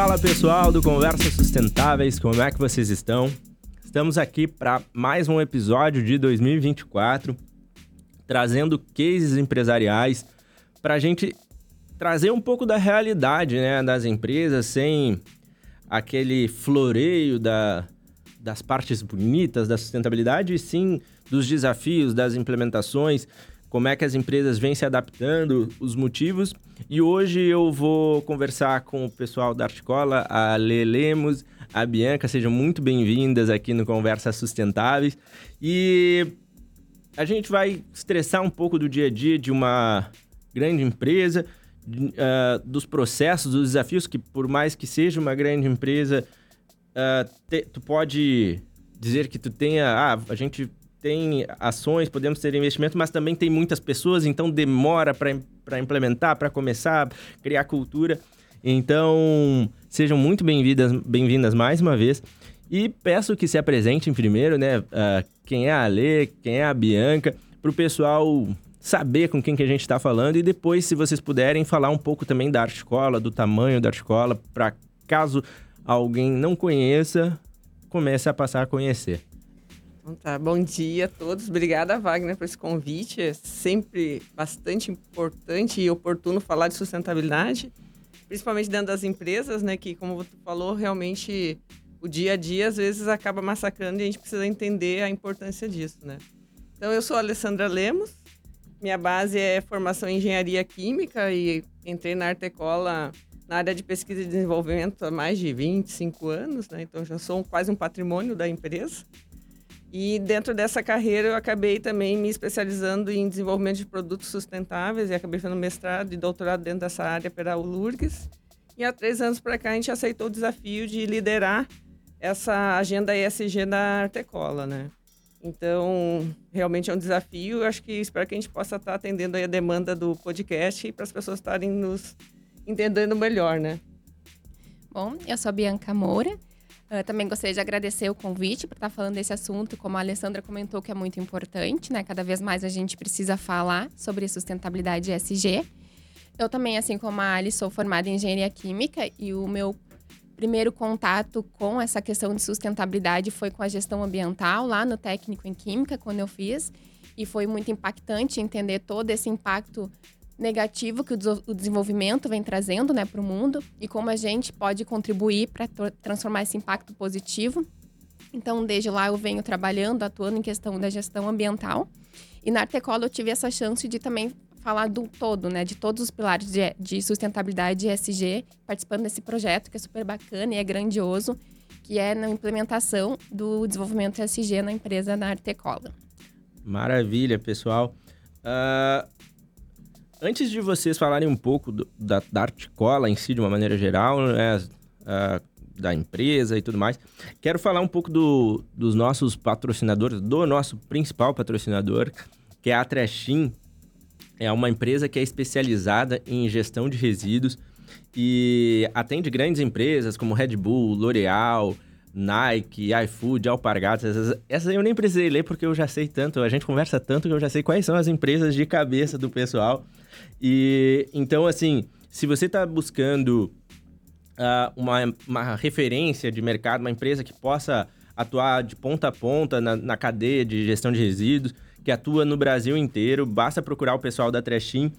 Fala pessoal do Conversas Sustentáveis, como é que vocês estão? Estamos aqui para mais um episódio de 2024, trazendo cases empresariais para a gente trazer um pouco da realidade né, das empresas, sem aquele floreio da, das partes bonitas da sustentabilidade, e sim dos desafios, das implementações, como é que as empresas vêm se adaptando, os motivos. E hoje eu vou conversar com o pessoal da Articola, a Lê Lemos, a Bianca, sejam muito bem-vindas aqui no Conversas Sustentáveis. E a gente vai estressar um pouco do dia a dia de uma grande empresa, uh, dos processos, dos desafios, que por mais que seja uma grande empresa, uh, te, tu pode dizer que tu tenha... Ah, a gente tem ações, podemos ter investimento, mas também tem muitas pessoas, então demora para implementar, para começar, criar cultura. Então, sejam muito bem-vindas bem mais uma vez. E peço que se apresentem primeiro, né? Uh, quem é a Alê, quem é a Bianca, para o pessoal saber com quem que a gente está falando e depois, se vocês puderem, falar um pouco também da Articola, do tamanho da Articola, para caso alguém não conheça, comece a passar a conhecer. Então tá, bom dia a todos. Obrigada, Wagner, por esse convite. É sempre bastante importante e oportuno falar de sustentabilidade, principalmente dentro das empresas, né? Que, como você falou, realmente o dia a dia às vezes acaba massacrando e a gente precisa entender a importância disso, né? Então, eu sou a Alessandra Lemos. Minha base é formação em engenharia química e entrei na Artecola na área de pesquisa e desenvolvimento há mais de 25 anos, né? Então, já sou quase um patrimônio da empresa. E dentro dessa carreira eu acabei também me especializando em desenvolvimento de produtos sustentáveis e acabei fazendo mestrado e doutorado dentro dessa área pela ULURGS. E há três anos para cá a gente aceitou o desafio de liderar essa agenda ESG da Artecola, né? Então, realmente é um desafio. Acho que espero que a gente possa estar atendendo a demanda do podcast para as pessoas estarem nos entendendo melhor, né? Bom, eu sou a Bianca Moura, Uh, também gostaria de agradecer o convite para estar falando desse assunto, como a Alessandra comentou, que é muito importante, né? Cada vez mais a gente precisa falar sobre sustentabilidade ESG. Eu também, assim como a Ali, sou formada em engenharia química e o meu primeiro contato com essa questão de sustentabilidade foi com a gestão ambiental lá no técnico em química, quando eu fiz. E foi muito impactante entender todo esse impacto negativo que o desenvolvimento vem trazendo né, para o mundo e como a gente pode contribuir para transformar esse impacto positivo. Então, desde lá eu venho trabalhando, atuando em questão da gestão ambiental. E na Artecola eu tive essa chance de também falar do todo, né? De todos os pilares de, de sustentabilidade e ESG, participando desse projeto que é super bacana e é grandioso, que é na implementação do desenvolvimento ESG na empresa na Artecola. Maravilha, pessoal. Uh, Antes de vocês falarem um pouco do, da, da Articola em si, de uma maneira geral, né, da empresa e tudo mais, quero falar um pouco do, dos nossos patrocinadores, do nosso principal patrocinador, que é a Trashim. É uma empresa que é especializada em gestão de resíduos e atende grandes empresas como Red Bull, L'Oreal, Nike, iFood, Alpargatas, essas, essas eu nem precisei ler porque eu já sei tanto, a gente conversa tanto que eu já sei quais são as empresas de cabeça do pessoal. E então, assim, se você está buscando uh, uma, uma referência de mercado, uma empresa que possa atuar de ponta a ponta na, na cadeia de gestão de resíduos, que atua no Brasil inteiro, basta procurar o pessoal da Trechim.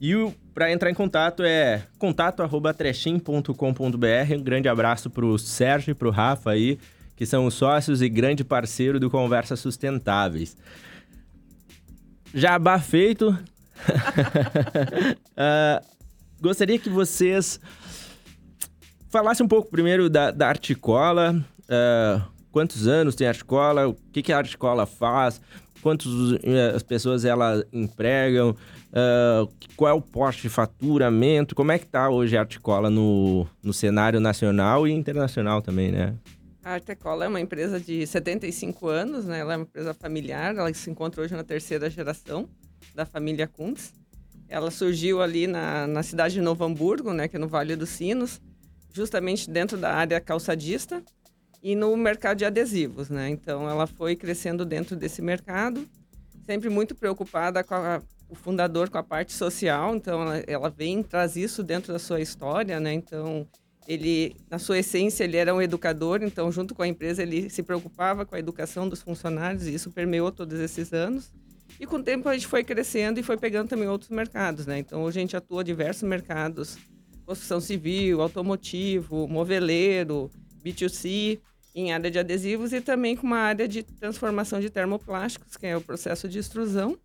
E para entrar em contato é contato@trechim.com.br. Um grande abraço para o Sérgio e para o Rafa aí, que são os sócios e grande parceiro do Conversas Sustentáveis. Jabá feito, uh, gostaria que vocês falassem um pouco primeiro da, da Articola. Uh, quantos anos tem a Articola? O que, que a Articola faz? Quantas uh, as pessoas ela empregam? Uh, qual é o porte de faturamento? Como é que está hoje a Articola no, no cenário nacional e internacional também, né? A Artecola é uma empresa de 75 anos, né? Ela é uma empresa familiar, ela se encontra hoje na terceira geração da família Kuntz. Ela surgiu ali na, na cidade de Novo Hamburgo, né, que é no Vale dos Sinos, justamente dentro da área calçadista e no mercado de adesivos, né? Então ela foi crescendo dentro desse mercado, sempre muito preocupada com a, o fundador com a parte social, então ela, ela vem traz isso dentro da sua história, né? Então ele, na sua essência, ele era um educador, então, junto com a empresa, ele se preocupava com a educação dos funcionários, e isso permeou todos esses anos. E com o tempo a gente foi crescendo e foi pegando também outros mercados, né? Então, hoje a gente atua diversos mercados, construção civil, automotivo, moveleiro, B2C, em área de adesivos e também com uma área de transformação de termoplásticos, que é o processo de extrusão,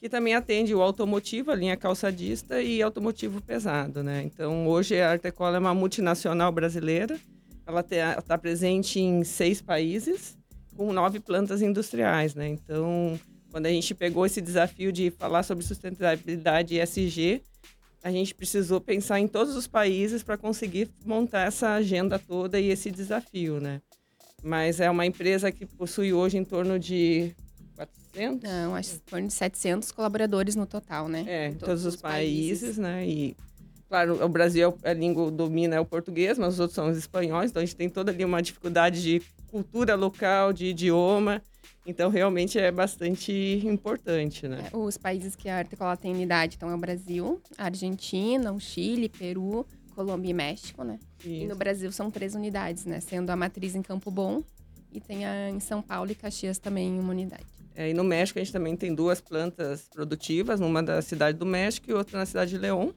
que também atende o automotivo, a linha calçadista e automotivo pesado, né? Então, hoje a Artecola é uma multinacional brasileira. Ela está presente em seis países, com nove plantas industriais, né? Então, quando a gente pegou esse desafio de falar sobre sustentabilidade e ESG, a gente precisou pensar em todos os países para conseguir montar essa agenda toda e esse desafio, né? Mas é uma empresa que possui hoje em torno de 400? Não, acho que em torno de 700 colaboradores no total, né? É, em todos, todos os, os países, países, né? E, claro, o Brasil, a língua domina é o português, mas os outros são os espanhóis, então a gente tem toda ali uma dificuldade de cultura local, de idioma. Então, realmente é bastante importante, né? É, os países que a Articola tem unidade, então, é o Brasil, a Argentina, o Chile, Peru, Colômbia e México, né? Isso. E no Brasil são três unidades, né? Sendo a matriz em Campo Bom e tem a em São Paulo e Caxias também uma unidade. É, e no México a gente também tem duas plantas produtivas, uma da cidade do México e outra na cidade de León,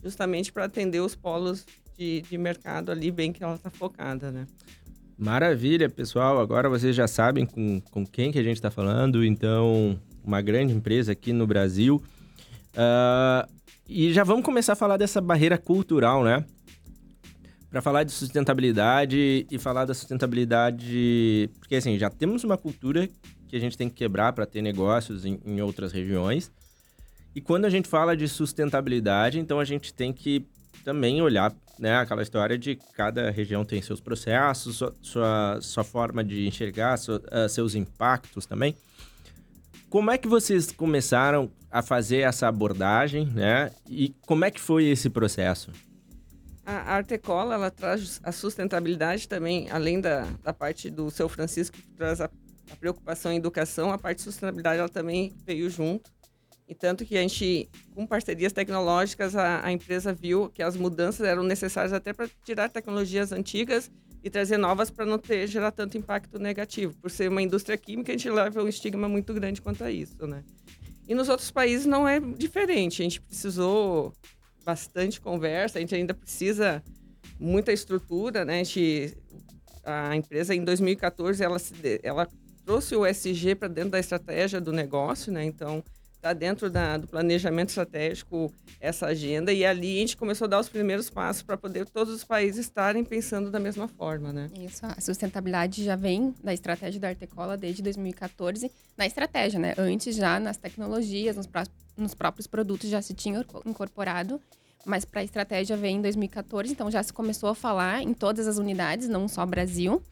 justamente para atender os polos de, de mercado ali, bem que ela está focada, né? Maravilha, pessoal. Agora vocês já sabem com, com quem que a gente está falando. Então, uma grande empresa aqui no Brasil. Uh, e já vamos começar a falar dessa barreira cultural, né? Para falar de sustentabilidade e falar da sustentabilidade. Porque, assim, já temos uma cultura que a gente tem que quebrar para ter negócios em, em outras regiões. E quando a gente fala de sustentabilidade, então a gente tem que também olhar né, aquela história de cada região tem seus processos, sua, sua, sua forma de enxergar, uh, seus impactos também. Como é que vocês começaram a fazer essa abordagem, né? E como é que foi esse processo? A Artecola, ela traz a sustentabilidade também, além da, da parte do seu Francisco, que traz a, a preocupação em educação, a parte de sustentabilidade ela também veio junto. E tanto que a gente, com parcerias tecnológicas, a, a empresa viu que as mudanças eram necessárias até para tirar tecnologias antigas e trazer novas para não ter gerar tanto impacto negativo. Por ser uma indústria química, a gente leva um estigma muito grande quanto a isso, né? E nos outros países não é diferente. A gente precisou bastante conversa, a gente ainda precisa muita estrutura, né? A, gente, a empresa em 2014 ela, ela trouxe o SG para dentro da estratégia do negócio, né? Então está dentro da, do planejamento estratégico essa agenda e ali a gente começou a dar os primeiros passos para poder todos os países estarem pensando da mesma forma, né? Isso, a sustentabilidade já vem da estratégia da Artecola desde 2014, na estratégia, né? Antes já nas tecnologias, nos, nos próprios produtos já se tinha incorporado, mas para a estratégia vem em 2014, então já se começou a falar em todas as unidades, não só Brasil.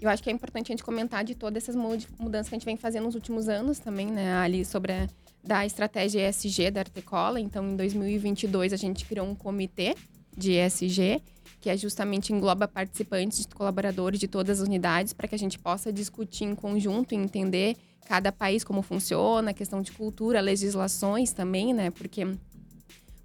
Eu acho que é importante a gente comentar de todas essas mudanças que a gente vem fazendo nos últimos anos também, né, ali sobre a da estratégia ESG da Artecola. Então, em 2022, a gente criou um comitê de ESG, que é justamente engloba participantes, colaboradores de todas as unidades, para que a gente possa discutir em conjunto e entender cada país como funciona, a questão de cultura, legislações também, né? Porque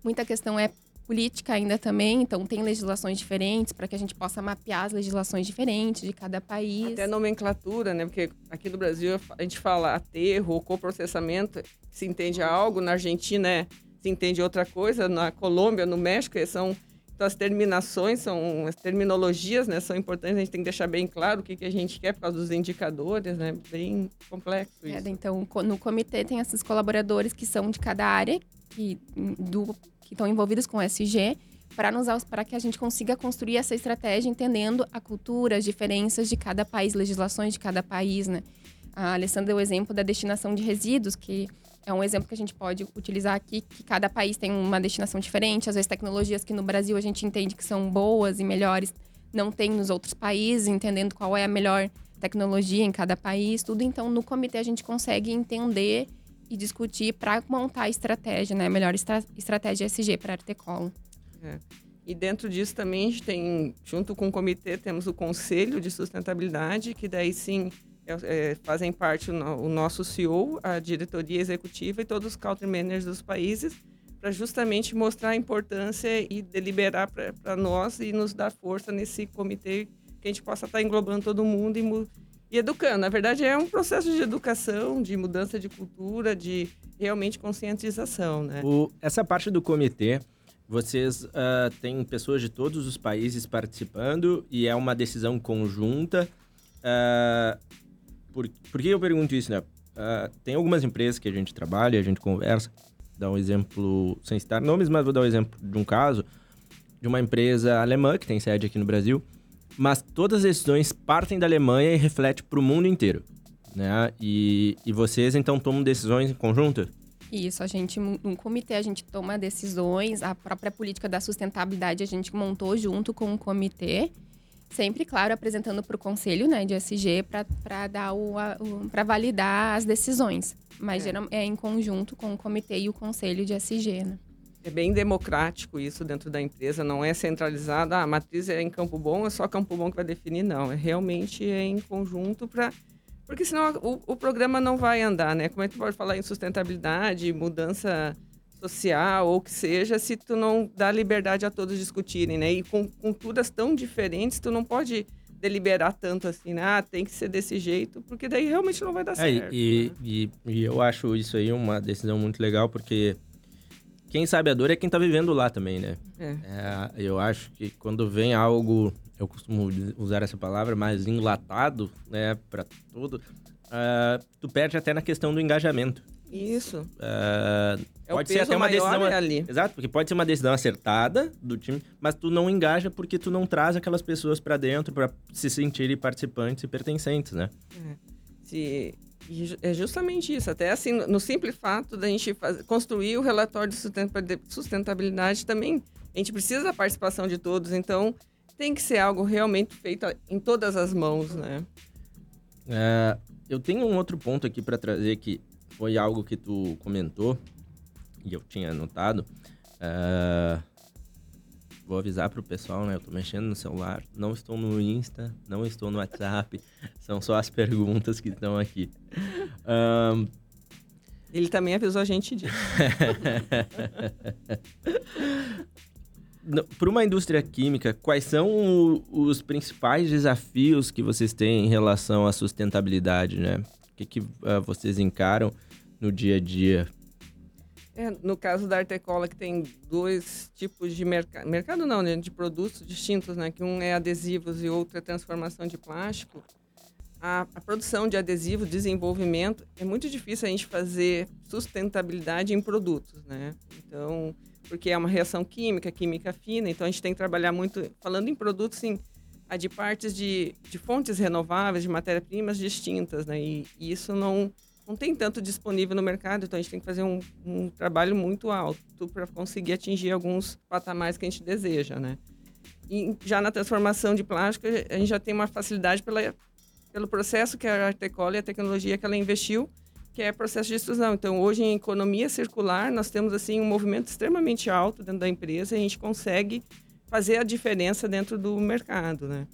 muita questão é política ainda também, então tem legislações diferentes para que a gente possa mapear as legislações diferentes de cada país. Até nomenclatura, né? Porque aqui no Brasil a gente fala aterro ou coprocessamento, se entende algo, na Argentina é, se entende outra coisa, na Colômbia, no México, são então, as terminações, são as terminologias, né, são importantes, a gente tem que deixar bem claro o que, que a gente quer por causa dos indicadores, né, bem complexo é, isso. É, então, no comitê tem esses colaboradores que são de cada área, que, do que estão envolvidos com o SG para nos para que a gente consiga construir essa estratégia entendendo a cultura, as diferenças de cada país, legislações de cada país, né? A Alessandra deu o exemplo da destinação de resíduos, que é um exemplo que a gente pode utilizar aqui, que cada país tem uma destinação diferente, às vezes tecnologias que no Brasil a gente entende que são boas e melhores, não tem nos outros países, entendendo qual é a melhor tecnologia em cada país, tudo. Então, no comitê a gente consegue entender e discutir para montar a estratégia, né? A melhor estra estratégia SG para a Artecolo. É. E dentro disso também a gente tem, junto com o comitê, temos o Conselho de Sustentabilidade, que daí sim é, é, fazem parte o, o, nosso CEO, a diretoria executiva e todos os country managers dos países, para justamente mostrar a importância e deliberar para nós e nos dar força nesse comitê que a gente possa estar tá englobando todo mundo e, e educando. Na verdade, é um processo de educação, de mudança de cultura, de realmente conscientização, né? O, essa parte do comitê, vocês uh, têm pessoas de todos os países participando e é uma decisão conjunta. Uh, por, por que eu pergunto isso, né? Uh, tem algumas empresas que a gente trabalha, a gente conversa, dá um exemplo, sem citar nomes, mas vou dar um exemplo de um caso, de uma empresa alemã que tem sede aqui no Brasil, mas todas as decisões partem da Alemanha e refletem para o mundo inteiro, né? E, e vocês, então, tomam decisões em conjunto? Isso, a gente, no comitê, a gente toma decisões, a própria política da sustentabilidade a gente montou junto com o comitê, Sempre, claro, apresentando para o conselho né, de SG para dar o, o para validar as decisões. Mas é. é em conjunto com o comitê e o conselho de SG, né? É bem democrático isso dentro da empresa, não é centralizado, ah, a matriz é em Campo Bom, é só Campo Bom que vai definir, não. É realmente é em conjunto para. Porque senão o, o programa não vai andar, né? Como é que tu pode falar em sustentabilidade, mudança social ou que seja, se tu não dá liberdade a todos discutirem, né? E com culturas tão diferentes, tu não pode deliberar tanto assim, né? Ah, tem que ser desse jeito, porque daí realmente não vai dar é, certo. E, né? e, e, eu acho isso aí uma decisão muito legal, porque quem sabe a dor é quem tá vivendo lá também, né? É. É, eu acho que quando vem algo, eu costumo usar essa palavra, mais enlatado, né, para tudo, uh, tu perde até na questão do engajamento. Isso. Uh, é pode ser até uma decisão é ali. Exato, porque pode ser uma decisão acertada do time, mas tu não engaja porque tu não traz aquelas pessoas para dentro para se sentirem participantes e pertencentes, né? É. Se... É justamente isso. Até assim, no simples fato da gente fazer, construir o relatório de sustentabilidade também, a gente precisa da participação de todos. Então, tem que ser algo realmente feito em todas as mãos, né? É, eu tenho um outro ponto aqui para trazer que foi algo que tu comentou e eu tinha anotado. Uh, vou avisar pro pessoal, né? Eu tô mexendo no celular, não estou no Insta, não estou no WhatsApp, são só as perguntas que estão aqui. Um, Ele também avisou a gente disso. Para uma indústria química, quais são os principais desafios que vocês têm em relação à sustentabilidade, né? O que, que uh, vocês encaram no dia a dia? É, no caso da Artecola, que tem dois tipos de mercado, mercado não, né, de produtos distintos, né, que um é adesivos e outro é transformação de plástico. A, a produção de adesivo, desenvolvimento, é muito difícil a gente fazer sustentabilidade em produtos, né? Então, porque é uma reação química, química fina, então a gente tem que trabalhar muito, falando em produtos, sim, a de partes de, de fontes renováveis, de matéria-primas distintas, né? E, e isso não não tem tanto disponível no mercado, então a gente tem que fazer um, um trabalho muito alto para conseguir atingir alguns patamares que a gente deseja, né? E já na transformação de plástico, a gente já tem uma facilidade pela, pelo processo que a Artecola e a tecnologia que ela investiu, que é processo de extrusão. Então, hoje, em economia circular, nós temos assim um movimento extremamente alto dentro da empresa e a gente consegue fazer a diferença dentro do mercado, né?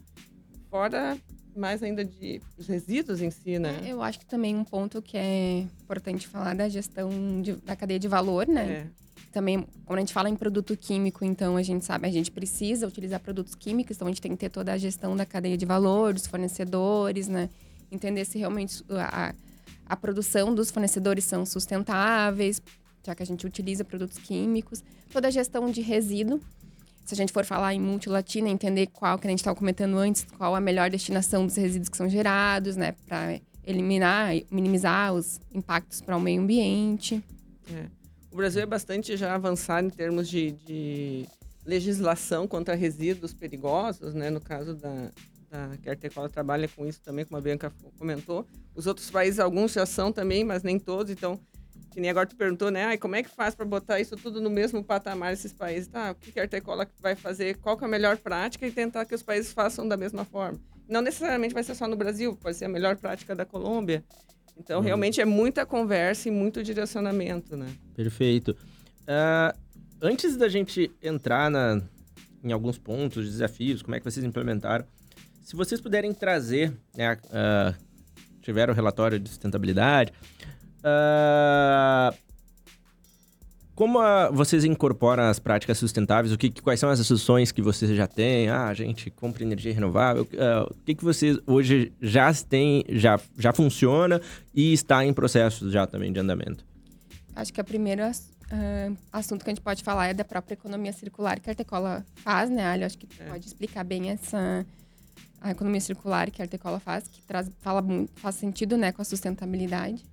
Fora mais ainda de os resíduos em si, né? É, eu acho que também um ponto que é importante falar da gestão de, da cadeia de valor, né? É. Também, quando a gente fala em produto químico, então a gente sabe, a gente precisa utilizar produtos químicos, então a gente tem que ter toda a gestão da cadeia de valor, dos fornecedores, né? Entender se realmente a, a produção dos fornecedores são sustentáveis, já que a gente utiliza produtos químicos, toda a gestão de resíduo, se a gente for falar em multilatina, entender qual que a gente estava comentando antes, qual a melhor destinação dos resíduos que são gerados, né, para eliminar, minimizar os impactos para o meio ambiente. É. O Brasil é bastante já avançado em termos de, de legislação contra resíduos perigosos, né, no caso da, da que trabalha com isso também, como a Bianca comentou. Os outros países, alguns já são também, mas nem todos, então que nem agora tu perguntou, né? Ai, como é que faz para botar isso tudo no mesmo patamar esses países? Tá, o que a Artecola vai fazer? Qual é a melhor prática e tentar que os países façam da mesma forma? Não necessariamente vai ser só no Brasil, pode ser a melhor prática da Colômbia. Então, hum. realmente é muita conversa e muito direcionamento, né? Perfeito. Uh, antes da gente entrar na, em alguns pontos, desafios, como é que vocês implementaram, se vocês puderem trazer, né, uh, tiveram o relatório de sustentabilidade, Uh, como a, vocês incorporam as práticas sustentáveis? O que, quais são as soluções que vocês já têm? Ah, a gente compra energia renovável. Uh, o que, que vocês hoje já têm, já, já funciona e está em processo já também de andamento? Acho que o primeiro uh, assunto que a gente pode falar é da própria economia circular que a Artecola faz, né, Ali? Acho que é. pode explicar bem essa a economia circular que a Artecola faz, que traz, fala faz sentido, né, com a sustentabilidade.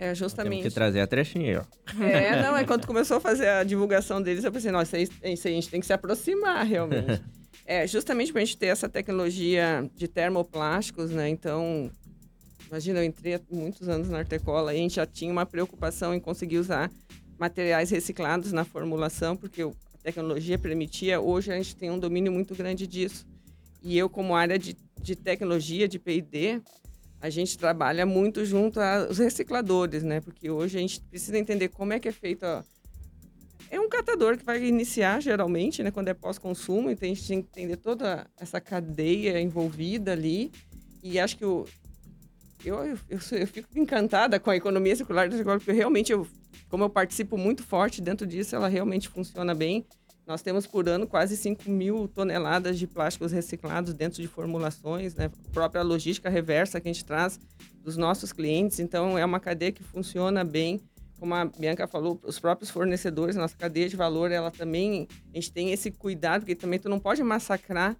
É, justamente. Temos que trazer a trechinha, ó. É, não, é quando começou a fazer a divulgação deles, eu pensei, nossa, isso aí, isso aí a gente tem que se aproximar, realmente. é, justamente para a gente ter essa tecnologia de termoplásticos, né? Então, imagina, eu entrei há muitos anos na Artecola e a gente já tinha uma preocupação em conseguir usar materiais reciclados na formulação, porque a tecnologia permitia. Hoje a gente tem um domínio muito grande disso. E eu, como área de, de tecnologia, de P&D, a gente trabalha muito junto aos recicladores, né? Porque hoje a gente precisa entender como é que é feito. É um catador que vai iniciar geralmente, né? Quando é pós-consumo, então a gente tem que entender toda essa cadeia envolvida ali. E acho que o... eu, eu, eu, eu fico encantada com a economia circular, porque realmente, eu, como eu participo muito forte dentro disso, ela realmente funciona bem. Nós temos por ano quase 5 mil toneladas de plásticos reciclados dentro de formulações, né? A própria logística reversa que a gente traz dos nossos clientes. Então, é uma cadeia que funciona bem. Como a Bianca falou, os próprios fornecedores, nossa cadeia de valor, ela também, a gente tem esse cuidado, porque também tu não pode massacrar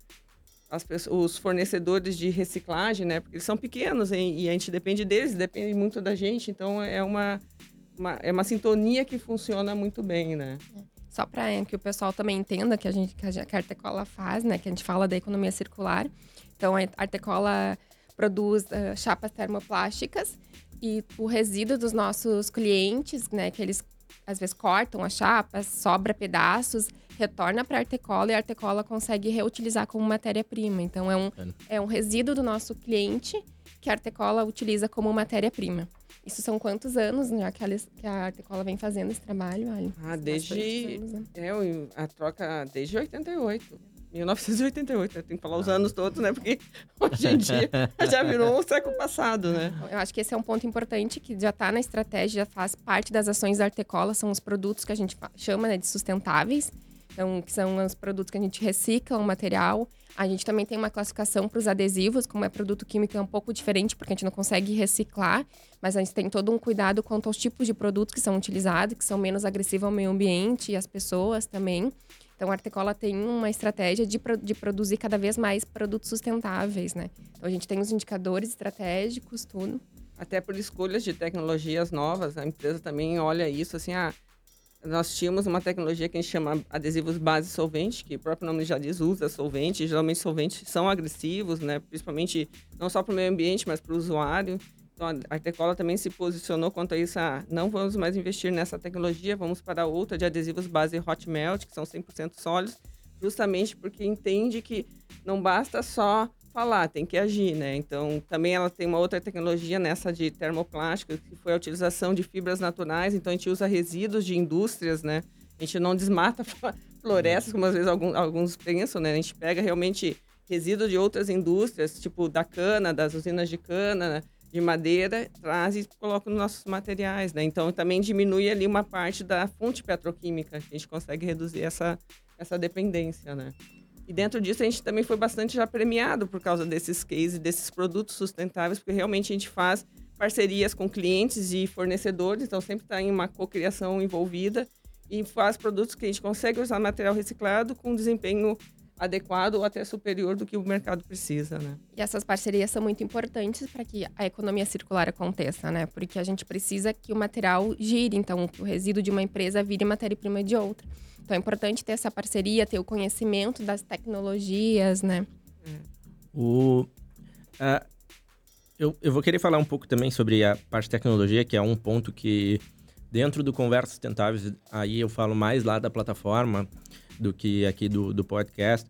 pessoas, os fornecedores de reciclagem, né? Porque eles são pequenos hein? e a gente depende deles, depende muito da gente. Então, é uma, uma é uma sintonia que funciona muito bem, né? É só para que o pessoal também entenda que a gente que a Artecola faz, né? Que a gente fala da economia circular. Então, a Artecola produz uh, chapas termoplásticas e o resíduo dos nossos clientes, né? Que eles às vezes cortam as chapas, sobra pedaços, retorna para a Artecola e a Artecola consegue reutilizar como matéria-prima. Então, é um, é um resíduo do nosso cliente que a Artecola utiliza como matéria-prima. Isso são quantos anos já que a, que a Artecola vem fazendo esse trabalho, Ali? Ah, desde. Anos, né? É, a troca desde 88. 1988, né? Tem que falar os anos todos, né? Porque hoje em dia já virou o século passado, né? Eu acho que esse é um ponto importante que já está na estratégia, já faz parte das ações da Artecola, são os produtos que a gente chama né, de sustentáveis. Então, que são os produtos que a gente recicla o material a gente também tem uma classificação para os adesivos, como é produto químico é um pouco diferente, porque a gente não consegue reciclar, mas a gente tem todo um cuidado quanto aos tipos de produtos que são utilizados, que são menos agressivos ao meio ambiente e às pessoas também. Então, a Artecola tem uma estratégia de, de produzir cada vez mais produtos sustentáveis, né? Então, a gente tem os indicadores estratégicos, tudo. Até por escolhas de tecnologias novas, a empresa também olha isso assim, ah, nós tínhamos uma tecnologia que a gente chama adesivos base solvente, que o próprio nome já diz, usa solvente. Geralmente solventes são agressivos, né? principalmente não só para o meio ambiente, mas para o usuário. Então a Artecola também se posicionou quanto a isso, ah, não vamos mais investir nessa tecnologia, vamos para outra de adesivos base hot melt, que são 100% sólidos, justamente porque entende que não basta só falar, tem que agir, né? Então, também ela tem uma outra tecnologia nessa de termoplástico, que foi a utilização de fibras naturais. Então, a gente usa resíduos de indústrias, né? A gente não desmata florestas, como às vezes alguns, alguns pensam, né? A gente pega realmente resíduos de outras indústrias, tipo da cana, das usinas de cana, de madeira, traz e coloca nos nossos materiais, né? Então, também diminui ali uma parte da fonte petroquímica. A gente consegue reduzir essa, essa dependência, né? E dentro disso a gente também foi bastante já premiado por causa desses cases, desses produtos sustentáveis, porque realmente a gente faz parcerias com clientes e fornecedores, então sempre está em uma cocriação envolvida e faz produtos que a gente consegue usar material reciclado com desempenho adequado ou até superior do que o mercado precisa, né? E essas parcerias são muito importantes para que a economia circular aconteça, né? Porque a gente precisa que o material gire, então o resíduo de uma empresa vire matéria-prima de outra. Então é importante ter essa parceria, ter o conhecimento das tecnologias, né? O, uh, eu, eu vou querer falar um pouco também sobre a parte de tecnologia, que é um ponto que dentro do Conversas Sustentáveis, aí eu falo mais lá da plataforma do que aqui do, do podcast.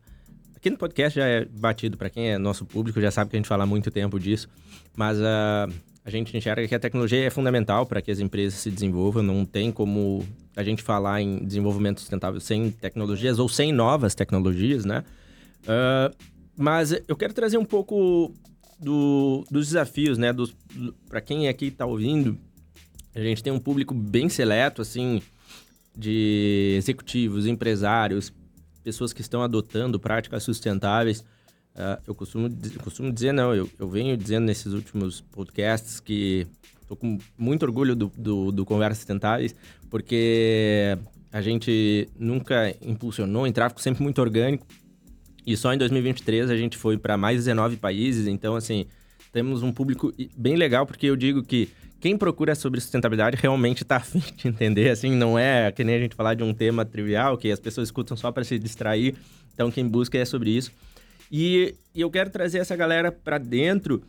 Aqui no podcast já é batido, para quem é nosso público já sabe que a gente fala há muito tempo disso, mas uh, a gente enxerga que a tecnologia é fundamental para que as empresas se desenvolvam, não tem como a gente falar em desenvolvimento sustentável sem tecnologias ou sem novas tecnologias, né? Uh, mas eu quero trazer um pouco do, dos desafios, né? Do, para quem aqui está ouvindo, a gente tem um público bem seleto, assim, de executivos, empresários, pessoas que estão adotando práticas sustentáveis. Uh, eu, costumo, eu costumo dizer, não, eu, eu venho dizendo nesses últimos podcasts que estou com muito orgulho do, do, do Conversas Sustentáveis, porque a gente nunca impulsionou em tráfego sempre muito orgânico. E só em 2023 a gente foi para mais 19 países, então assim, temos um público bem legal, porque eu digo que quem procura sobre sustentabilidade realmente está afim de entender, assim, não é que nem a gente falar de um tema trivial que as pessoas escutam só para se distrair. Então, quem busca é sobre isso. E, e eu quero trazer essa galera para dentro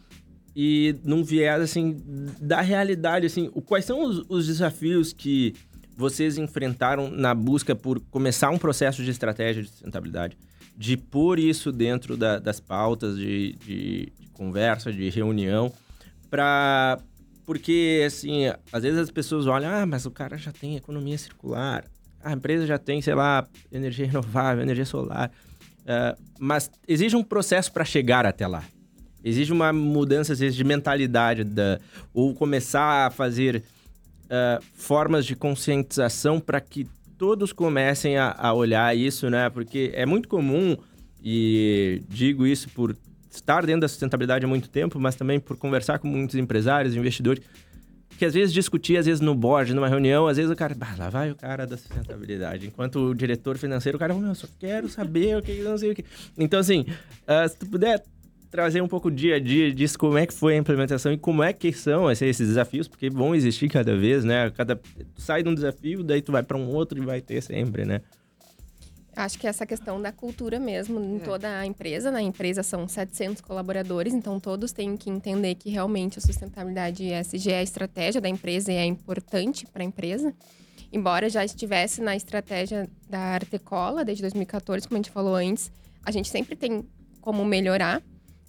e num viés, assim, da realidade, assim, o, quais são os, os desafios que vocês enfrentaram na busca por começar um processo de estratégia de sustentabilidade? De pôr isso dentro da, das pautas de, de, de conversa, de reunião, para porque, assim, às vezes as pessoas olham, ah, mas o cara já tem economia circular, a empresa já tem, sei lá, energia renovável, energia solar. Uh, mas exige um processo para chegar até lá. Exige uma mudança, às vezes, de mentalidade, da, ou começar a fazer uh, formas de conscientização para que todos comecem a, a olhar isso, né? Porque é muito comum, e digo isso por estar dentro da sustentabilidade há muito tempo, mas também por conversar com muitos empresários, investidores, que às vezes discutir, às vezes no board, numa reunião, às vezes o cara, bah, lá vai o cara da sustentabilidade. Enquanto o diretor financeiro, o cara, meu, só quero saber o que, não sei o que. Então, assim, uh, se tu puder trazer um pouco o dia a dia disso, como é que foi a implementação e como é que são esses desafios, porque vão existir cada vez, né? Cada, tu sai de um desafio, daí tu vai para um outro e vai ter sempre, né? Acho que essa questão da cultura mesmo em é. toda a empresa. Na empresa são 700 colaboradores, então todos têm que entender que realmente a sustentabilidade ESG é a estratégia da empresa e é importante para a empresa. Embora já estivesse na estratégia da Artecola desde 2014, como a gente falou antes, a gente sempre tem como melhorar.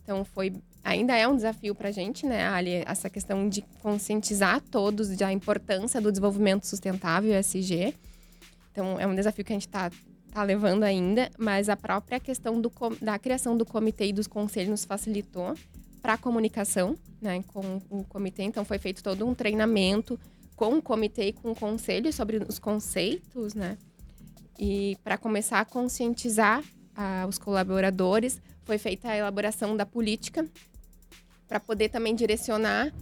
Então foi ainda é um desafio para a gente, né, Ali, essa questão de conscientizar todos da importância do desenvolvimento sustentável ESG. Então é um desafio que a gente está tá levando ainda, mas a própria questão do, da criação do comitê e dos conselhos nos facilitou para a comunicação né, com o comitê. Então, foi feito todo um treinamento com o comitê e com o conselho sobre os conceitos, né? E para começar a conscientizar a, os colaboradores, foi feita a elaboração da política para poder também direcionar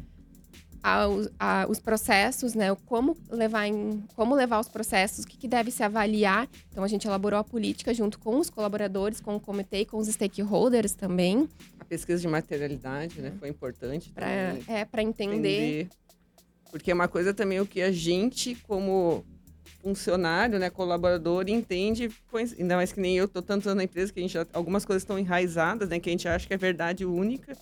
aos, a, os processos, né? Como levar, em, como levar os processos, o que, que, deve se avaliar. Então, a gente elaborou a política junto com os colaboradores, com o comitê e com os stakeholders também. A pesquisa de materialidade, né? Foi importante. Pra, é, para entender. entender. Porque é uma coisa também o que a gente, como funcionário, né, colaborador, entende, ainda mais que nem eu, tô tanto na empresa que a gente já, algumas coisas estão enraizadas, né, que a gente acha que é verdade única.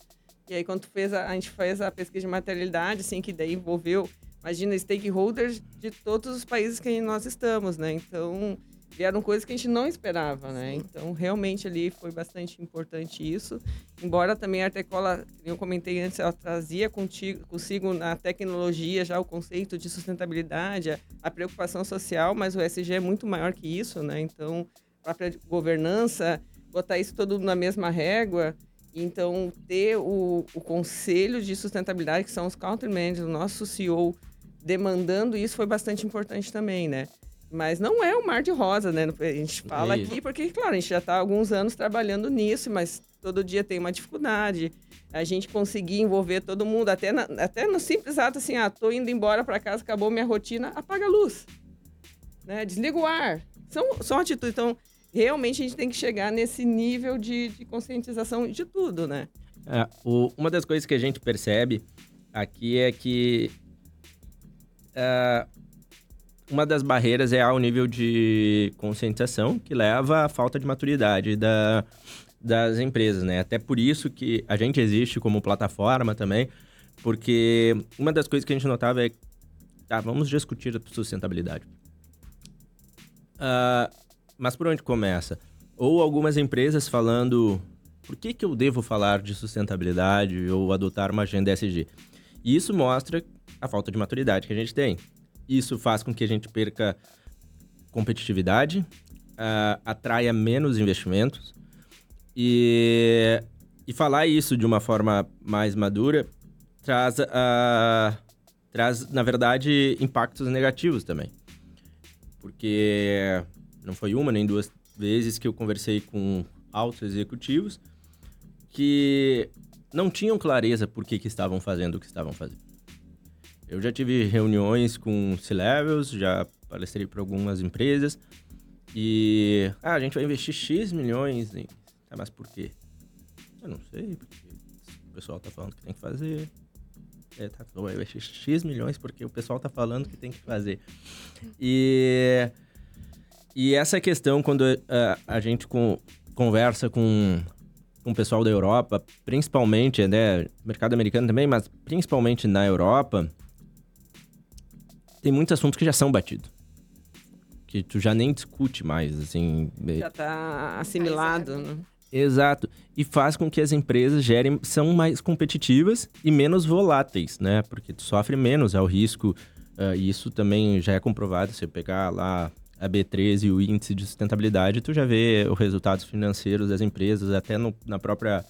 E aí, quando fez a, a gente fez a pesquisa de materialidade, assim, que daí envolveu, imagina, stakeholders de todos os países que nós estamos, né? Então, vieram coisas que a gente não esperava, né? Então, realmente ali foi bastante importante isso. Embora também a Artecola, eu comentei antes, ela trazia contigo, consigo na tecnologia já o conceito de sustentabilidade, a, a preocupação social, mas o SG é muito maior que isso, né? Então, a própria governança, botar isso todo na mesma régua, então, ter o, o conselho de sustentabilidade, que são os country managers, o nosso CEO, demandando isso foi bastante importante também, né? Mas não é um mar de rosa, né? A gente fala isso. aqui porque, claro, a gente já está há alguns anos trabalhando nisso, mas todo dia tem uma dificuldade. A gente conseguir envolver todo mundo, até, na, até no simples ato assim, ah, tô indo embora para casa, acabou minha rotina, apaga a luz. Né? Desliga o ar. São, são atitudes. Então, realmente a gente tem que chegar nesse nível de, de conscientização de tudo, né? É, o, uma das coisas que a gente percebe aqui é que é, uma das barreiras é ao nível de conscientização que leva à falta de maturidade da, das empresas, né? Até por isso que a gente existe como plataforma também, porque uma das coisas que a gente notava é, tá, vamos discutir a sustentabilidade. Uh, mas por onde começa? Ou algumas empresas falando por que, que eu devo falar de sustentabilidade ou adotar uma agenda SG? E isso mostra a falta de maturidade que a gente tem. Isso faz com que a gente perca competitividade, uh, atraia menos investimentos e, e falar isso de uma forma mais madura traz, uh, traz na verdade, impactos negativos também. Porque não foi uma nem duas vezes que eu conversei com altos executivos que não tinham clareza por que, que estavam fazendo o que estavam fazendo. Eu já tive reuniões com C-Levels, já palestrei para algumas empresas e... Ah, a gente vai investir X milhões em... Ah, mas por quê? Eu não sei, porque o pessoal tá falando que tem que fazer. É, tá, vai investir X milhões porque o pessoal tá falando que tem que fazer. E... E essa questão, quando uh, a gente com, conversa com, com o pessoal da Europa, principalmente, né, mercado americano também, mas principalmente na Europa, tem muitos assuntos que já são batidos. Que tu já nem discute mais, assim. Já tá assimilado, né? Exato. E faz com que as empresas gerem, são mais competitivas e menos voláteis, né? Porque tu sofre menos ao risco. Uh, e isso também já é comprovado. Se eu pegar lá a B13 e o índice de sustentabilidade, tu já vê os resultados financeiros das empresas, até no, na própria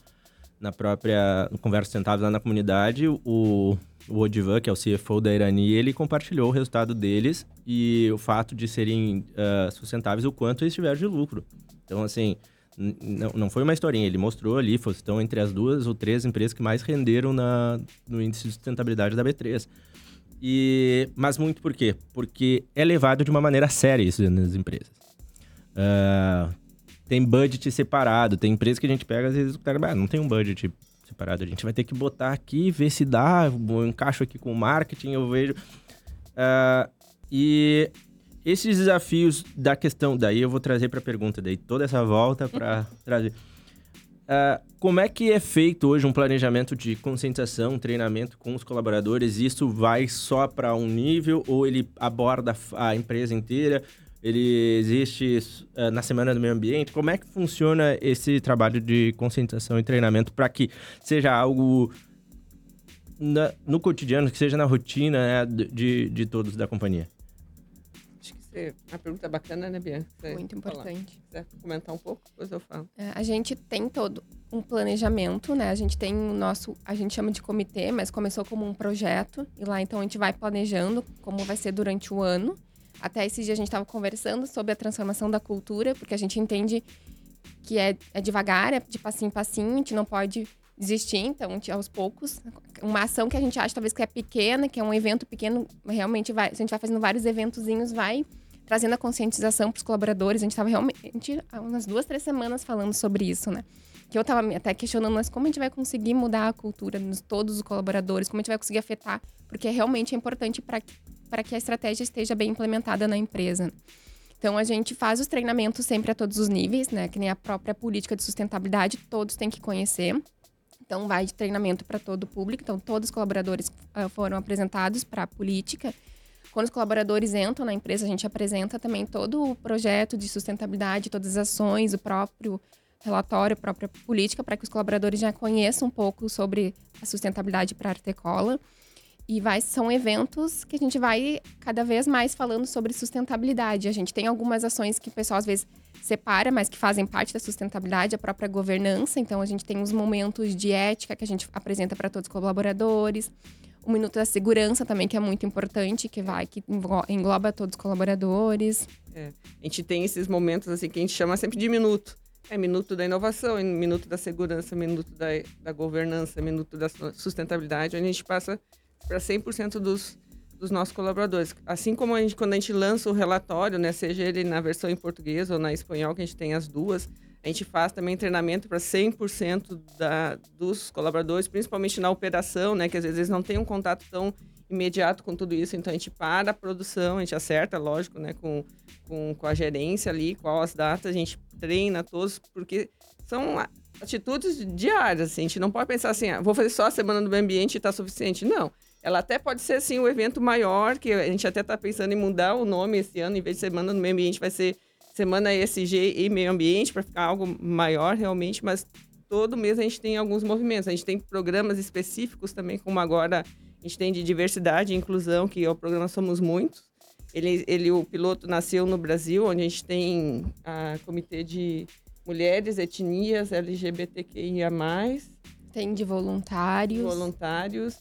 na própria conversa sustentável lá na comunidade, o, o Odivan, que é o CFO da Irani, ele compartilhou o resultado deles e o fato de serem uh, sustentáveis, o quanto eles tiveram de lucro. Então, assim, não, não foi uma historinha, ele mostrou ali, estão entre as duas ou três empresas que mais renderam na, no índice de sustentabilidade da B3. E, mas muito por quê? Porque é levado de uma maneira séria isso nas empresas. Uh, tem budget separado, tem empresas que a gente pega, às vezes o cara, ah, não tem um budget separado, a gente vai ter que botar aqui, ver se dá, eu encaixo aqui com o marketing, eu vejo. Uh, e esses desafios da questão, daí eu vou trazer para a pergunta, daí toda essa volta para trazer. Uh, como é que é feito hoje um planejamento de conscientização, treinamento com os colaboradores? Isso vai só para um nível ou ele aborda a empresa inteira? Ele existe uh, na Semana do Meio Ambiente? Como é que funciona esse trabalho de conscientização e treinamento para que seja algo na, no cotidiano, que seja na rotina né, de, de todos da companhia? Você, uma pergunta bacana, né, Bianca? Você Muito importante. Quiser comentar um pouco, depois eu falo. É, a gente tem todo um planejamento, né? A gente tem o nosso, a gente chama de comitê, mas começou como um projeto. E lá, então, a gente vai planejando como vai ser durante o ano. Até esse dia a gente estava conversando sobre a transformação da cultura, porque a gente entende que é, é devagar, é de passinho em passinho, a gente não pode desistir, então, aos poucos. Uma ação que a gente acha talvez que é pequena, que é um evento pequeno, realmente vai. Se a gente vai fazendo vários eventozinhos, vai trazendo a conscientização para os colaboradores. A gente estava realmente há umas duas, três semanas falando sobre isso, né? Que eu estava até questionando, mas como a gente vai conseguir mudar a cultura nos todos os colaboradores? Como a gente vai conseguir afetar? Porque realmente é importante para que a estratégia esteja bem implementada na empresa. Então a gente faz os treinamentos sempre a todos os níveis, né? Que nem a própria política de sustentabilidade, todos têm que conhecer. Então vai de treinamento para todo o público. Então todos os colaboradores uh, foram apresentados para a política quando os colaboradores entram na empresa, a gente apresenta também todo o projeto de sustentabilidade, todas as ações, o próprio relatório, a própria política, para que os colaboradores já conheçam um pouco sobre a sustentabilidade para a Artecola. E vai, são eventos que a gente vai cada vez mais falando sobre sustentabilidade. A gente tem algumas ações que o pessoal às vezes separa, mas que fazem parte da sustentabilidade, a própria governança. Então, a gente tem os momentos de ética que a gente apresenta para todos os colaboradores o Minuto da Segurança também, que é muito importante, que vai, que engloba todos os colaboradores. É. A gente tem esses momentos assim que a gente chama sempre de minuto. É minuto da inovação, minuto da segurança, minuto da, da governança, minuto da sustentabilidade, onde a gente passa para 100% dos, dos nossos colaboradores. Assim como a gente, quando a gente lança o relatório, né, seja ele na versão em português ou na espanhol, que a gente tem as duas, a gente faz também treinamento para 100% da, dos colaboradores, principalmente na operação, né? Que às vezes não têm um contato tão imediato com tudo isso. Então a gente para a produção, a gente acerta, lógico, né? Com, com, com a gerência ali, qual as datas, a gente treina todos, porque são atitudes diárias. Assim. A gente não pode pensar assim, ah, vou fazer só a semana do meio ambiente e está suficiente. Não. Ela até pode ser assim um evento maior, que a gente até está pensando em mudar o nome esse ano, em vez de semana do meio ambiente, vai ser Semana ESG e Meio Ambiente, para ficar algo maior realmente, mas todo mês a gente tem alguns movimentos. A gente tem programas específicos também, como agora a gente tem de diversidade e inclusão, que é o programa Somos Muitos. Ele, ele, o piloto nasceu no Brasil, onde a gente tem a comitê de mulheres, etnias, LGBTQIA+. Tem de voluntários. Voluntários.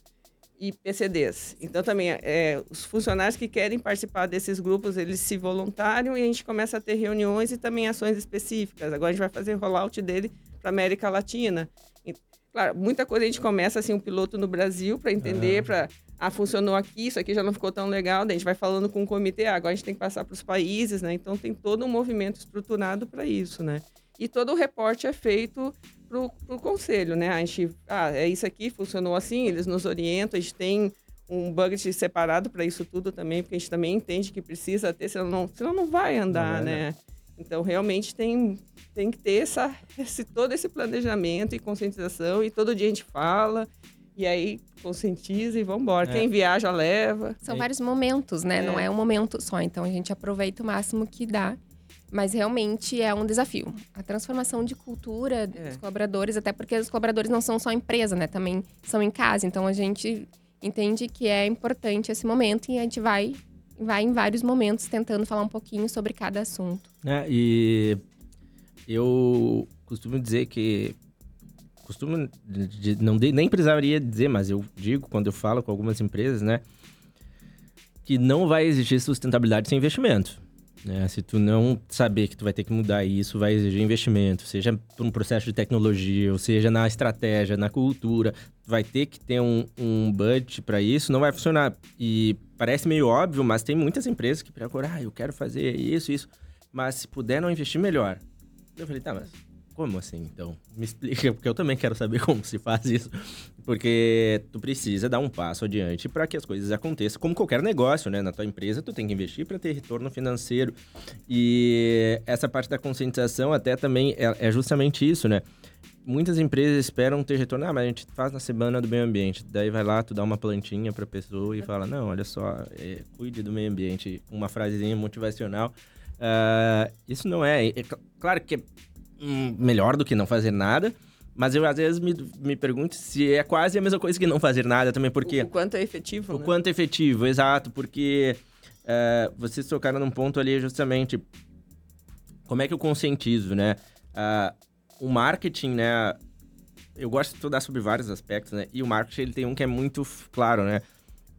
E PCDs. Então, também, é, os funcionários que querem participar desses grupos, eles se voluntariam e a gente começa a ter reuniões e também ações específicas. Agora, a gente vai fazer rollout dele para América Latina. E, claro, muita coisa a gente começa, assim, um piloto no Brasil para entender, para... Ah, funcionou aqui, isso aqui já não ficou tão legal. Daí a gente vai falando com o comitê, ah, agora a gente tem que passar para os países, né? Então, tem todo um movimento estruturado para isso, né? E todo o reporte é feito para o conselho, né? A gente, ah, é isso aqui, funcionou assim, eles nos orientam, a gente tem um budget separado para isso tudo também, porque a gente também entende que precisa ter, senão não, senão não vai andar, não né? né? Então, realmente tem, tem que ter essa, esse, todo esse planejamento e conscientização, e todo dia a gente fala, e aí conscientiza e vamos embora. É. Quem viaja, leva. São vários momentos, né? É. Não é um momento só, então a gente aproveita o máximo que dá mas realmente é um desafio. A transformação de cultura é. dos colaboradores, até porque os colaboradores não são só empresa, né? Também são em casa. Então a gente entende que é importante esse momento e a gente vai, vai em vários momentos tentando falar um pouquinho sobre cada assunto. É, e eu costumo dizer que. Costumo. De, não de, nem precisaria dizer, mas eu digo quando eu falo com algumas empresas, né? Que não vai existir sustentabilidade sem investimento. Né? Se tu não saber que tu vai ter que mudar isso, vai exigir investimento, seja por um processo de tecnologia, ou seja na estratégia, na cultura, vai ter que ter um, um budget para isso, não vai funcionar. E parece meio óbvio, mas tem muitas empresas que procuram, ah, eu quero fazer isso, isso, mas se puder não investir, melhor. Eu falei, tá, mas como assim, então? Me explica, porque eu também quero saber como se faz isso. Porque tu precisa dar um passo adiante para que as coisas aconteçam, como qualquer negócio, né? Na tua empresa, tu tem que investir para ter retorno financeiro. E essa parte da conscientização até também é, é justamente isso, né? Muitas empresas esperam ter retorno. Ah, mas a gente faz na semana do meio ambiente. Daí vai lá, tu dá uma plantinha pra pessoa e fala: Não, olha só, é, cuide do meio ambiente. Uma frasezinha motivacional. Uh, isso não é, é. Claro que hum, melhor do que não fazer nada. Mas eu, às vezes, me, me pergunto se é quase a mesma coisa que não fazer nada também, porque... O, o quanto é efetivo, O né? quanto é efetivo, exato, porque uh, vocês tocaram num ponto ali justamente como é que eu conscientizo, né? Uh, o marketing, né? Eu gosto de estudar sobre vários aspectos, né? E o marketing, ele tem um que é muito claro, né?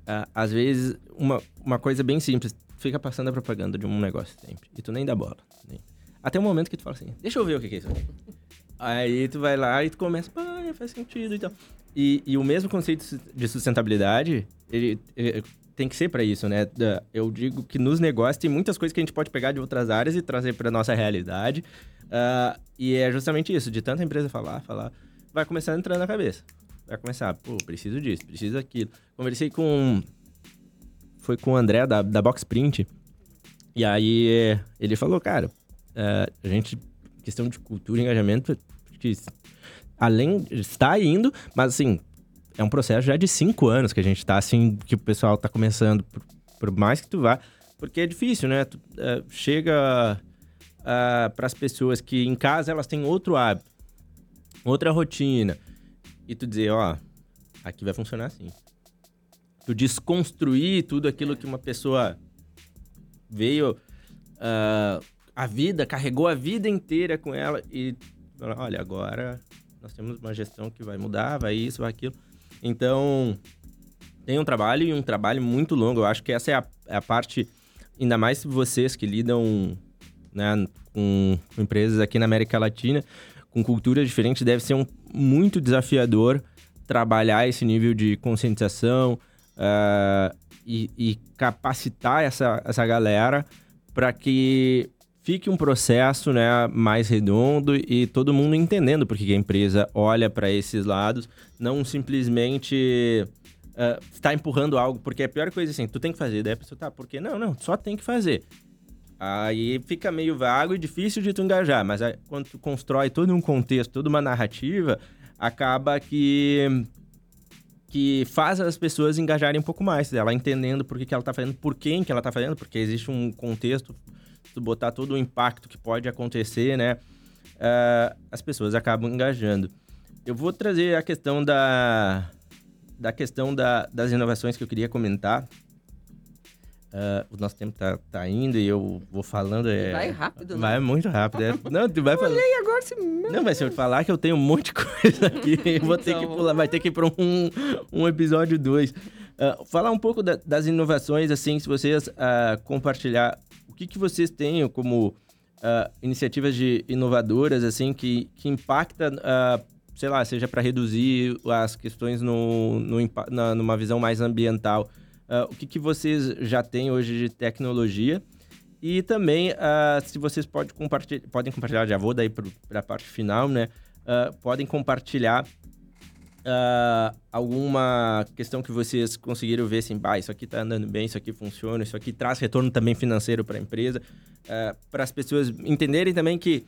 Uh, às vezes, uma, uma coisa bem simples, fica passando a propaganda de um negócio sempre, e tu nem dá bola. Até o momento que tu fala assim, deixa eu ver o que é isso aqui. Aí tu vai lá e tu começa, ah, faz sentido e tal. E, e o mesmo conceito de sustentabilidade, ele, ele tem que ser para isso, né? Eu digo que nos negócios tem muitas coisas que a gente pode pegar de outras áreas e trazer para nossa realidade. Uh, e é justamente isso, de tanta empresa falar, falar, vai começar a entrar na cabeça. Vai começar, pô, preciso disso, preciso daquilo. Conversei com. Foi com o André da, da Box Print. E aí ele falou, cara, uh, a gente, questão de cultura e engajamento, que além, está indo, mas assim, é um processo já de cinco anos que a gente está assim, que o pessoal está começando, por, por, mais que tu vá, porque é difícil, né? Tu, uh, chega uh, é, para as pessoas que em casa elas têm outro hábito, outra rotina, e tu dizer, ó, aqui vai funcionar assim. Tu desconstruir tudo aquilo que uma pessoa veio uh, a vida, carregou a vida inteira com ela e olha, agora nós temos uma gestão que vai mudar, vai isso, vai aquilo. Então, tem um trabalho e um trabalho muito longo. Eu acho que essa é a, é a parte, ainda mais vocês que lidam né, com, empresas aqui na América Latina, com culturas diferentes, deve ser um, muito desafiador trabalhar esse nível de conscientização uh, e, e, capacitar essa, essa galera para que fique um processo né, mais redondo e todo mundo entendendo porque a empresa olha para esses lados, não simplesmente uh, está empurrando algo, porque é a pior coisa assim, tu tem que fazer, daí a pessoa tá, por quê? Não, não, só tem que fazer. Aí fica meio vago e difícil de tu engajar, mas aí, quando tu constrói todo um contexto, toda uma narrativa, acaba que que faz as pessoas engajarem um pouco mais, ela entendendo por que, que ela está fazendo, por quem que ela está fazendo, porque existe um contexto botar todo o impacto que pode acontecer, né? Uh, as pessoas acabam engajando. Eu vou trazer a questão da, da questão da, das inovações que eu queria comentar. Uh, o nosso tempo tá, tá indo e eu vou falando. É... Vai rápido, né? Vai muito rápido. É... Não, tu vai falar. Olhei agora, se... Não, mas se eu falar que eu tenho um monte de coisa aqui, eu vou ter que então. pular, vai ter que ir para um, um episódio 2. Uh, ah, falar um pouco da, das inovações, assim, se vocês uh, compartilhar que, que vocês têm como iniciativas de inovadoras, assim, que, que impacta, sei lá, seja para reduzir as questões no, no, na, numa visão mais ambiental. Uh, o que, que vocês já têm hoje de tecnologia. E também, uh, se vocês pode compartilhar, podem compartilhar, já vou daí para a parte final, né? Uh, podem compartilhar alguma questão que vocês conseguiram ver assim, bah, isso aqui está andando bem, isso aqui funciona, isso aqui traz retorno também financeiro para a empresa, para as pessoas entenderem também que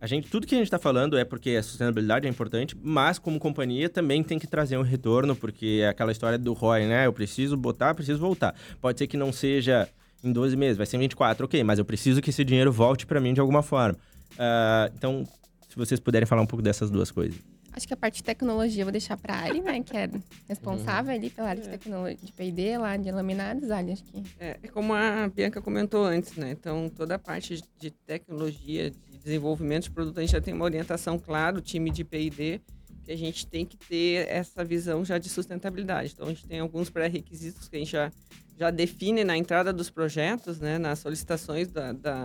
a gente, tudo que a gente está falando é porque a sustentabilidade é importante, mas como companhia também tem que trazer um retorno, porque é aquela história do ROI, né? Eu preciso botar, preciso voltar. Pode ser que não seja em 12 meses, vai ser em 24, ok, mas eu preciso que esse dinheiro volte para mim de alguma forma. Uh, então, se vocês puderem falar um pouco dessas duas coisas. Acho que a parte de tecnologia eu vou deixar para a Ari, né? Que é responsável ali pela área de é. tecnologia, de P&D lá, de laminados, Ali, acho que... É, é, como a Bianca comentou antes, né? Então, toda a parte de tecnologia, de desenvolvimento de produto, a gente já tem uma orientação clara, o time de P&D, que a gente tem que ter essa visão já de sustentabilidade. Então, a gente tem alguns pré-requisitos que a gente já, já define na entrada dos projetos, né? Nas solicitações da, da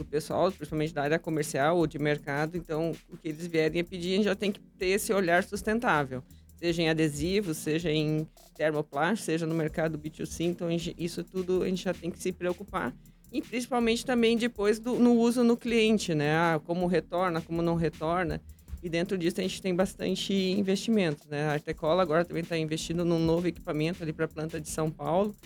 do pessoal, principalmente da área comercial ou de mercado. Então, o que eles vierem a pedir, a gente já tem que ter esse olhar sustentável, seja em adesivos, seja em termoplástico, seja no mercado B2C. Então, isso tudo a gente já tem que se preocupar. E principalmente também depois do, no uso no cliente, né? Ah, como retorna, como não retorna. E dentro disso a gente tem bastante investimento, né? A Artecola agora também está investindo num novo equipamento ali para a planta de São Paulo,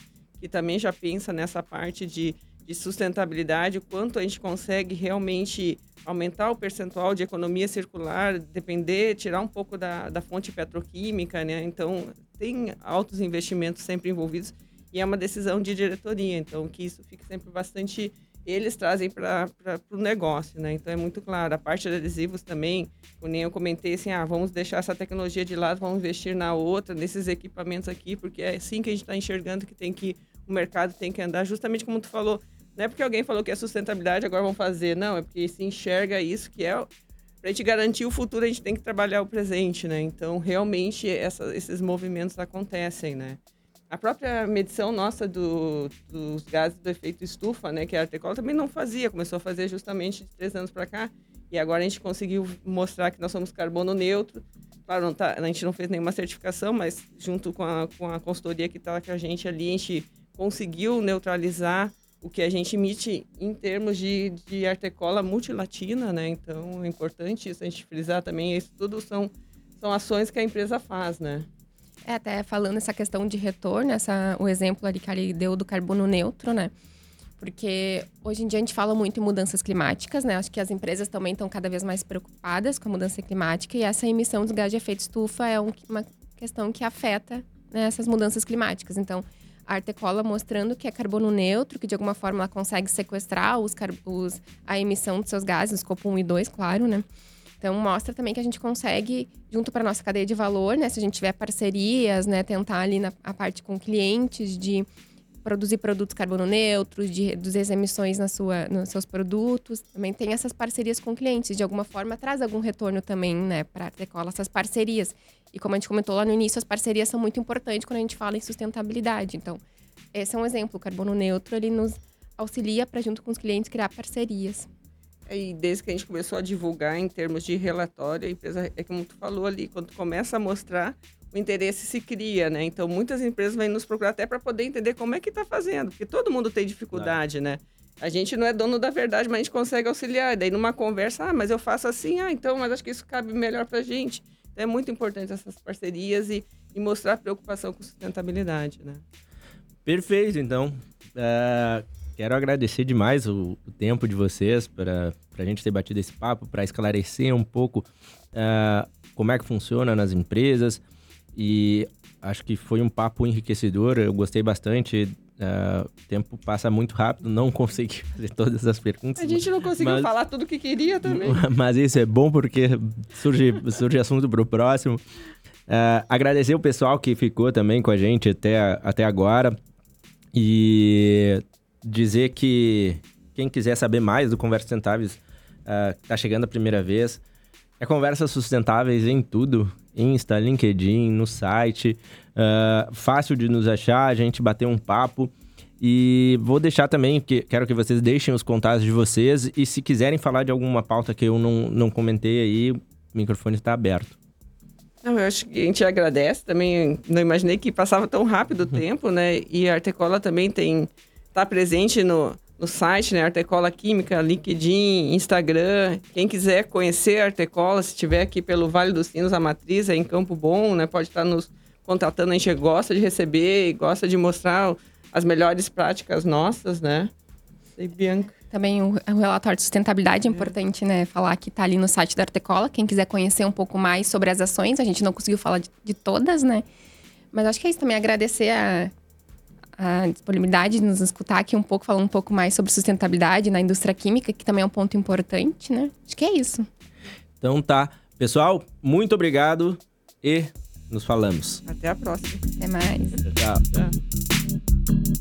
que também já pensa nessa parte de de sustentabilidade, o quanto a gente consegue realmente aumentar o percentual de economia circular, depender, tirar um pouco da, da fonte petroquímica, né? Então, tem altos investimentos sempre envolvidos e é uma decisão de diretoria, então que isso fica sempre bastante eles trazem para o negócio, né? Então é muito claro. A parte de adesivos também, como nem eu comentei assim, ah, vamos deixar essa tecnologia de lado, vamos investir na outra, nesses equipamentos aqui, porque é assim que a gente está enxergando que tem que o mercado tem que andar, justamente como tu falou, não é porque alguém falou que é sustentabilidade, agora vão fazer. Não, é porque se enxerga isso que é. Para a gente garantir o futuro, a gente tem que trabalhar o presente, né? Então, realmente, essa, esses movimentos acontecem, né? A própria medição nossa do, dos gases do efeito estufa, né, que a Artecola também não fazia, começou a fazer justamente de três anos para cá. E agora a gente conseguiu mostrar que nós somos carbono neutro. Claro, tá, a gente não fez nenhuma certificação, mas junto com a, com a consultoria que está com a gente ali, a gente conseguiu neutralizar o que a gente emite em termos de, de artecola multilatina, né? Então é importante isso a gente frisar também. Isso tudo são, são ações que a empresa faz, né? É, até falando essa questão de retorno, essa, o exemplo ali que ele deu do carbono neutro, né? Porque hoje em dia a gente fala muito em mudanças climáticas, né? Acho que as empresas também estão cada vez mais preocupadas com a mudança climática e essa emissão dos gases de efeito estufa é um, uma questão que afeta né, essas mudanças climáticas. Então, Artecola mostrando que é carbono neutro, que de alguma forma ela consegue sequestrar os, os, a emissão de seus gases, escopo 1 e 2, claro, né? Então mostra também que a gente consegue, junto para nossa cadeia de valor, né? Se a gente tiver parcerias, né? Tentar ali na a parte com clientes de produzir produtos carbono neutros, de reduzir as emissões na sua, nos seus produtos. Também tem essas parcerias com clientes. De alguma forma, traz algum retorno também, né, para a Artecola, essas parcerias. E como a gente comentou lá no início, as parcerias são muito importantes quando a gente fala em sustentabilidade. Então, esse é um exemplo. O carbono neutro, ele nos auxilia para, junto com os clientes, criar parcerias. É, e desde que a gente começou a divulgar em termos de relatório, a empresa, é como tu falou ali, quando tu começa a mostrar, o interesse se cria, né? Então, muitas empresas vêm nos procurar até para poder entender como é que está fazendo, porque todo mundo tem dificuldade, né? A gente não é dono da verdade, mas a gente consegue auxiliar. E daí, numa conversa, ah, mas eu faço assim, ah, então, mas acho que isso cabe melhor para a gente. Então, é muito importante essas parcerias e, e mostrar preocupação com sustentabilidade, né? Perfeito, então. Uh, quero agradecer demais o, o tempo de vocês para a gente ter batido esse papo, para esclarecer um pouco uh, como é que funciona nas empresas, e acho que foi um papo enriquecedor, eu gostei bastante. Uh, o tempo passa muito rápido, não consegui fazer todas as perguntas. A gente não conseguiu mas, falar tudo o que queria também. Mas isso é bom porque surge, surge assunto para o próximo. Uh, agradecer o pessoal que ficou também com a gente até, até agora. E dizer que quem quiser saber mais do Conversas Sustentáveis, uh, tá chegando a primeira vez, é Conversas Sustentáveis em tudo. Insta, LinkedIn, no site. Uh, fácil de nos achar, a gente bater um papo. E vou deixar também, que quero que vocês deixem os contatos de vocês. E se quiserem falar de alguma pauta que eu não, não comentei aí, o microfone está aberto. Não, eu acho que a gente agradece também. Não imaginei que passava tão rápido o tempo, né? E a Artecola também tem tá presente no, no site, né? Artecola Química, LinkedIn, Instagram. Quem quiser conhecer a Artecola, se estiver aqui pelo Vale dos Sinos, a matriz é em Campo Bom, né? Pode estar nos contatando. A gente gosta de receber e gosta de mostrar as melhores práticas nossas, né? E Bianca. Também o, relatório de sustentabilidade é importante, né? Falar que está ali no site da Artecola. Quem quiser conhecer um pouco mais sobre as ações, a gente não conseguiu falar de, de todas, né? Mas acho que é isso também, agradecer a, a disponibilidade de nos escutar aqui um pouco, falando um pouco mais sobre sustentabilidade na indústria química, que também é um ponto importante, né? Acho que é isso. Então tá. Pessoal, muito obrigado e nos falamos. Até a próxima. Até mais. Tchau. tchau.